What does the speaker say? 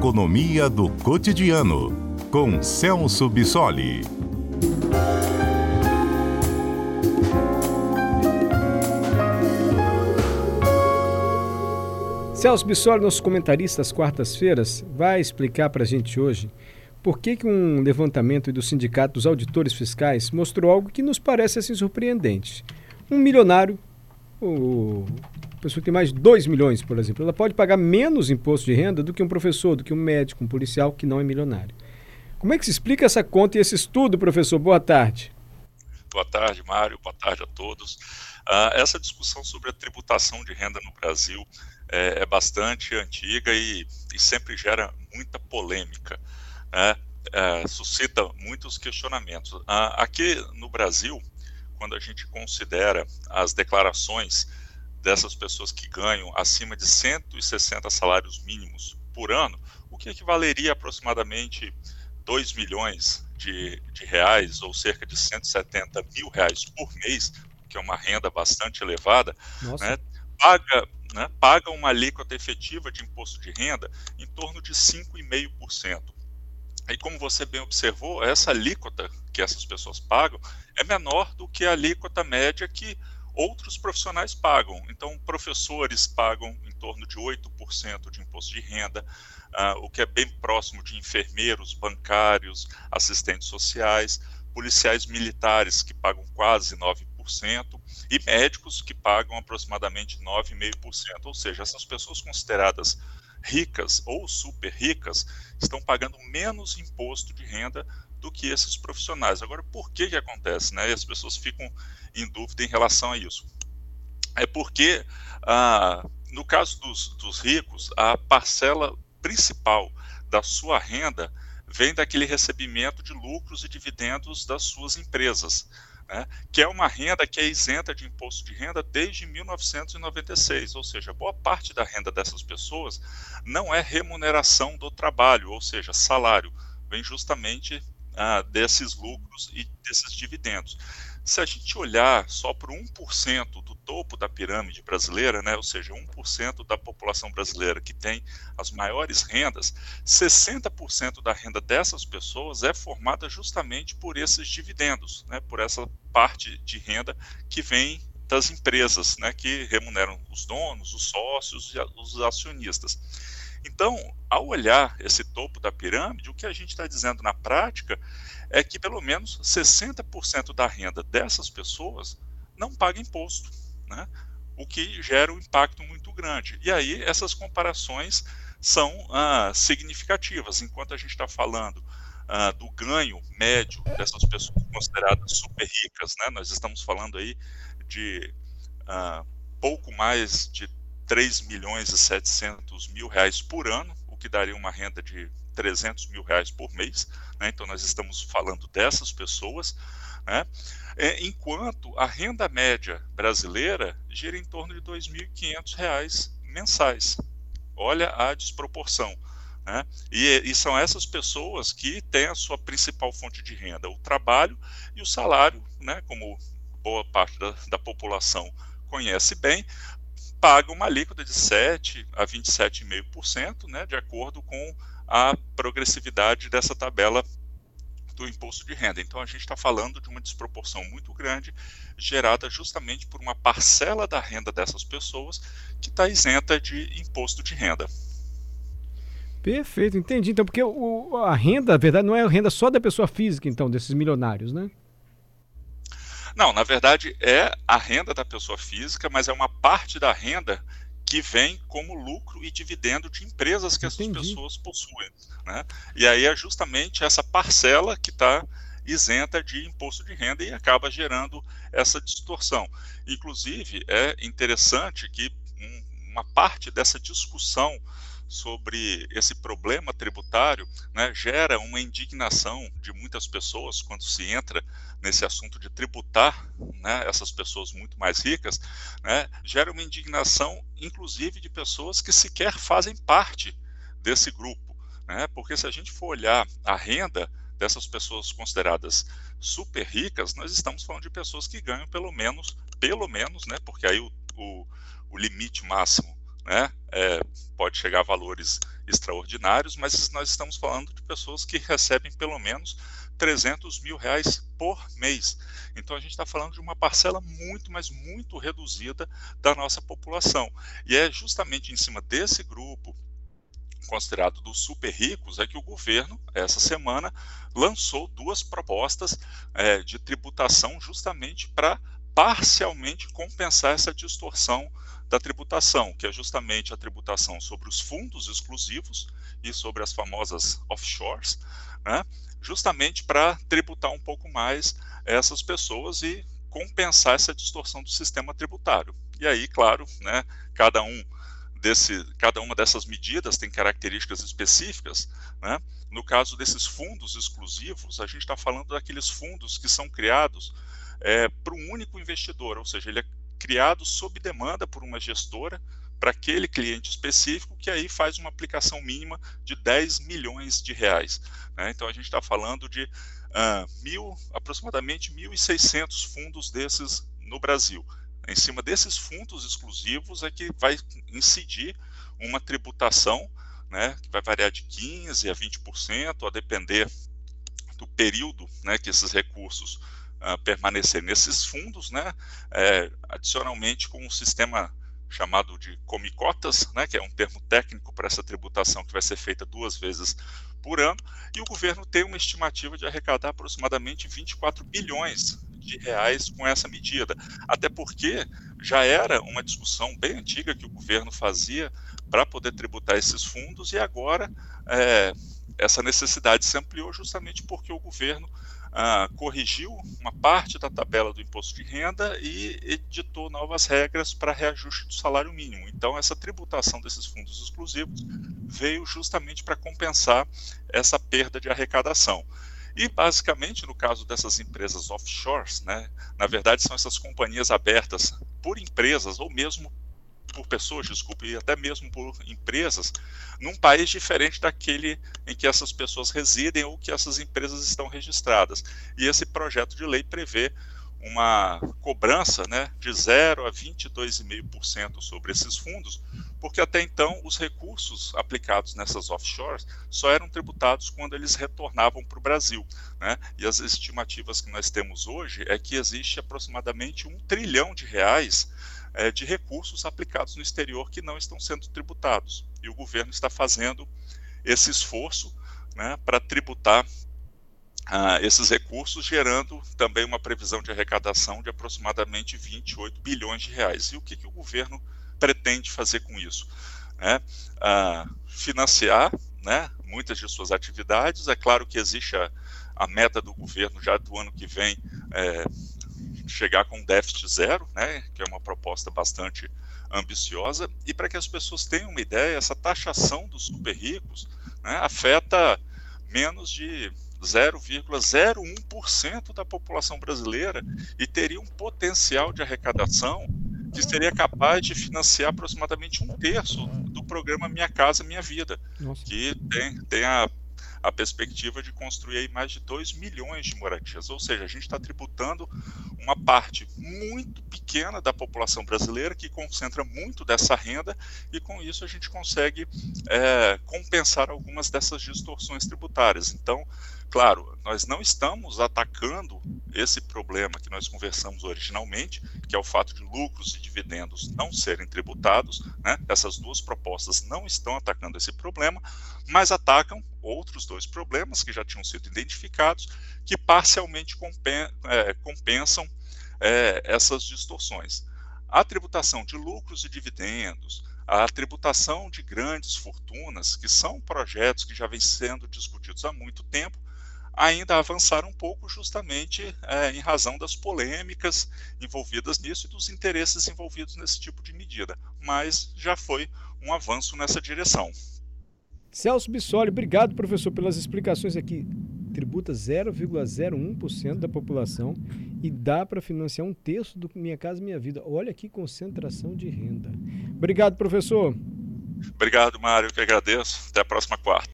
Economia do Cotidiano, com Celso Bissoli. Celso Bissoli, nosso comentarista às quartas-feiras, vai explicar para a gente hoje por que, que um levantamento do Sindicato dos Auditores Fiscais mostrou algo que nos parece assim surpreendente. Um milionário, o pessoa que tem mais de 2 milhões, por exemplo, ela pode pagar menos imposto de renda do que um professor, do que um médico, um policial que não é milionário. Como é que se explica essa conta e esse estudo, professor? Boa tarde. Boa tarde, Mário. Boa tarde a todos. Uh, essa discussão sobre a tributação de renda no Brasil é, é bastante antiga e, e, sempre gera muita polêmica. Né? É, suscita muitos questionamentos. Uh, aqui no Brasil, quando a gente considera as declarações dessas pessoas que ganham acima de 160 salários mínimos por ano, o que equivaleria a aproximadamente 2 milhões de, de reais, ou cerca de 170 mil reais por mês, que é uma renda bastante elevada, né, paga, né, paga uma alíquota efetiva de imposto de renda em torno de 5,5%. E como você bem observou, essa alíquota que essas pessoas pagam é menor do que a alíquota média que outros profissionais pagam. Então, professores pagam em torno de 8% de imposto de renda, uh, o que é bem próximo de enfermeiros, bancários, assistentes sociais, policiais militares, que pagam quase 9%, e médicos, que pagam aproximadamente 9,5%. Ou seja, essas pessoas consideradas ricas ou super ricas estão pagando menos imposto de renda do que esses profissionais. Agora, por que que acontece? Né? E as pessoas ficam em dúvida em relação a isso. É porque, ah, no caso dos, dos ricos, a parcela principal da sua renda vem daquele recebimento de lucros e dividendos das suas empresas, né, que é uma renda que é isenta de imposto de renda desde 1996, ou seja, boa parte da renda dessas pessoas não é remuneração do trabalho, ou seja, salário, vem justamente ah, desses lucros e desses dividendos. Se a gente olhar só para 1% do topo da pirâmide brasileira, né, ou seja, 1% da população brasileira que tem as maiores rendas, 60% da renda dessas pessoas é formada justamente por esses dividendos, né, por essa parte de renda que vem das empresas, né, que remuneram os donos, os sócios e os acionistas. Então, ao olhar esse topo da pirâmide, o que a gente está dizendo na prática é que pelo menos 60% da renda dessas pessoas não paga imposto, né? o que gera um impacto muito grande. E aí essas comparações são ah, significativas. Enquanto a gente está falando ah, do ganho médio dessas pessoas consideradas super ricas, né? nós estamos falando aí de ah, pouco mais de 3 milhões e 700 mil reais por ano, o que daria uma renda de 300 mil reais por mês. Né? Então, nós estamos falando dessas pessoas. Né? É, enquanto a renda média brasileira gira em torno de R$ 2.500 mensais. Olha a desproporção. Né? E, e, são essas pessoas que têm a sua principal fonte de renda, o trabalho e o salário, né? como boa parte da, da população conhece bem, paga uma alíquota de 7 a 27,5%, né, de acordo com a progressividade dessa tabela do imposto de renda. Então a gente está falando de uma desproporção muito grande, gerada justamente por uma parcela da renda dessas pessoas que está isenta de imposto de renda. Perfeito, entendi. Então, porque o, a renda, na verdade, não é a renda só da pessoa física, então, desses milionários, né? Não, na verdade é a renda da pessoa física, mas é uma parte da renda que vem como lucro e dividendo de empresas que Entendi. essas pessoas possuem. Né? E aí é justamente essa parcela que está isenta de imposto de renda e acaba gerando essa distorção. Inclusive, é interessante que uma parte dessa discussão sobre esse problema tributário né, gera uma indignação de muitas pessoas quando se entra nesse assunto de tributar né, essas pessoas muito mais ricas, né, gera uma indignação, inclusive, de pessoas que sequer fazem parte desse grupo. Né, porque se a gente for olhar a renda dessas pessoas consideradas super ricas, nós estamos falando de pessoas que ganham pelo menos, pelo menos, né, porque aí o, o, o limite máximo né? É, pode chegar a valores extraordinários, mas nós estamos falando de pessoas que recebem pelo menos 300 mil reais por mês. Então a gente está falando de uma parcela muito, mas muito reduzida da nossa população. E é justamente em cima desse grupo considerado dos super ricos é que o governo, essa semana, lançou duas propostas é, de tributação justamente para parcialmente compensar essa distorção da tributação, que é justamente a tributação sobre os fundos exclusivos e sobre as famosas offshores, né, justamente para tributar um pouco mais essas pessoas e compensar essa distorção do sistema tributário. E aí, claro, né, cada um desse, cada uma dessas medidas tem características específicas. Né? No caso desses fundos exclusivos, a gente está falando daqueles fundos que são criados é, para um único investidor, ou seja, ele é criado sob demanda por uma gestora para aquele cliente específico que aí faz uma aplicação mínima de 10 milhões de reais. Né? Então a gente está falando de uh, mil, aproximadamente 1.600 fundos desses no Brasil. Em cima desses fundos exclusivos é que vai incidir uma tributação né, que vai variar de 15% a 20%, a depender do período né, que esses recursos permanecerem nesses fundos, né, é, adicionalmente com um sistema chamado de comicotas, né, que é um termo técnico para essa tributação que vai ser feita duas vezes por ano, e o governo tem uma estimativa de arrecadar aproximadamente 24 bilhões de reais com essa medida. Até porque já era uma discussão bem antiga que o governo fazia para poder tributar esses fundos, e agora é, essa necessidade se ampliou justamente porque o governo corrigiu uma parte da tabela do imposto de renda e editou novas regras para reajuste do salário mínimo. Então, essa tributação desses fundos exclusivos veio justamente para compensar essa perda de arrecadação. E basicamente, no caso dessas empresas offshores, né, na verdade são essas companhias abertas por empresas ou mesmo por pessoas, desculpe, e até mesmo por empresas, num país diferente daquele em que essas pessoas residem ou que essas empresas estão registradas. E esse projeto de lei prevê uma cobrança né, de 0 a 22,5% sobre esses fundos, porque até então os recursos aplicados nessas offshores só eram tributados quando eles retornavam para o Brasil. Né? E as estimativas que nós temos hoje é que existe aproximadamente um trilhão de reais é, de recursos aplicados no exterior que não estão sendo tributados. E o governo está fazendo esse esforço né, para tributar ah, esses recursos, gerando também uma previsão de arrecadação de aproximadamente 28 bilhões de reais. E o que, que o governo pretende fazer com isso? É, financiar né, muitas de suas atividades. É claro que existe a, a meta do governo já do ano que vem é, chegar com déficit zero, né, que é uma proposta bastante ambiciosa, e para que as pessoas tenham uma ideia, essa taxação dos super ricos né, afeta menos de 0,01% da população brasileira e teria um potencial de arrecadação que seria capaz de financiar aproximadamente um terço do programa Minha Casa Minha Vida, Nossa. que tem, tem a a perspectiva de construir mais de 2 milhões de moradias. Ou seja, a gente está tributando uma parte muito pequena da população brasileira que concentra muito dessa renda e com isso a gente consegue é, compensar algumas dessas distorções tributárias. Então, Claro, nós não estamos atacando esse problema que nós conversamos originalmente, que é o fato de lucros e dividendos não serem tributados. Né? Essas duas propostas não estão atacando esse problema, mas atacam outros dois problemas que já tinham sido identificados, que parcialmente é, compensam é, essas distorções. A tributação de lucros e dividendos, a tributação de grandes fortunas, que são projetos que já vêm sendo discutidos há muito tempo, ainda avançar um pouco, justamente é, em razão das polêmicas envolvidas nisso e dos interesses envolvidos nesse tipo de medida. Mas já foi um avanço nessa direção. Celso Bissoli, obrigado, professor, pelas explicações aqui. Tributa 0,01% da população e dá para financiar um terço do Minha Casa Minha Vida. Olha que concentração de renda. Obrigado, professor. Obrigado, Mário, que agradeço. Até a próxima quarta.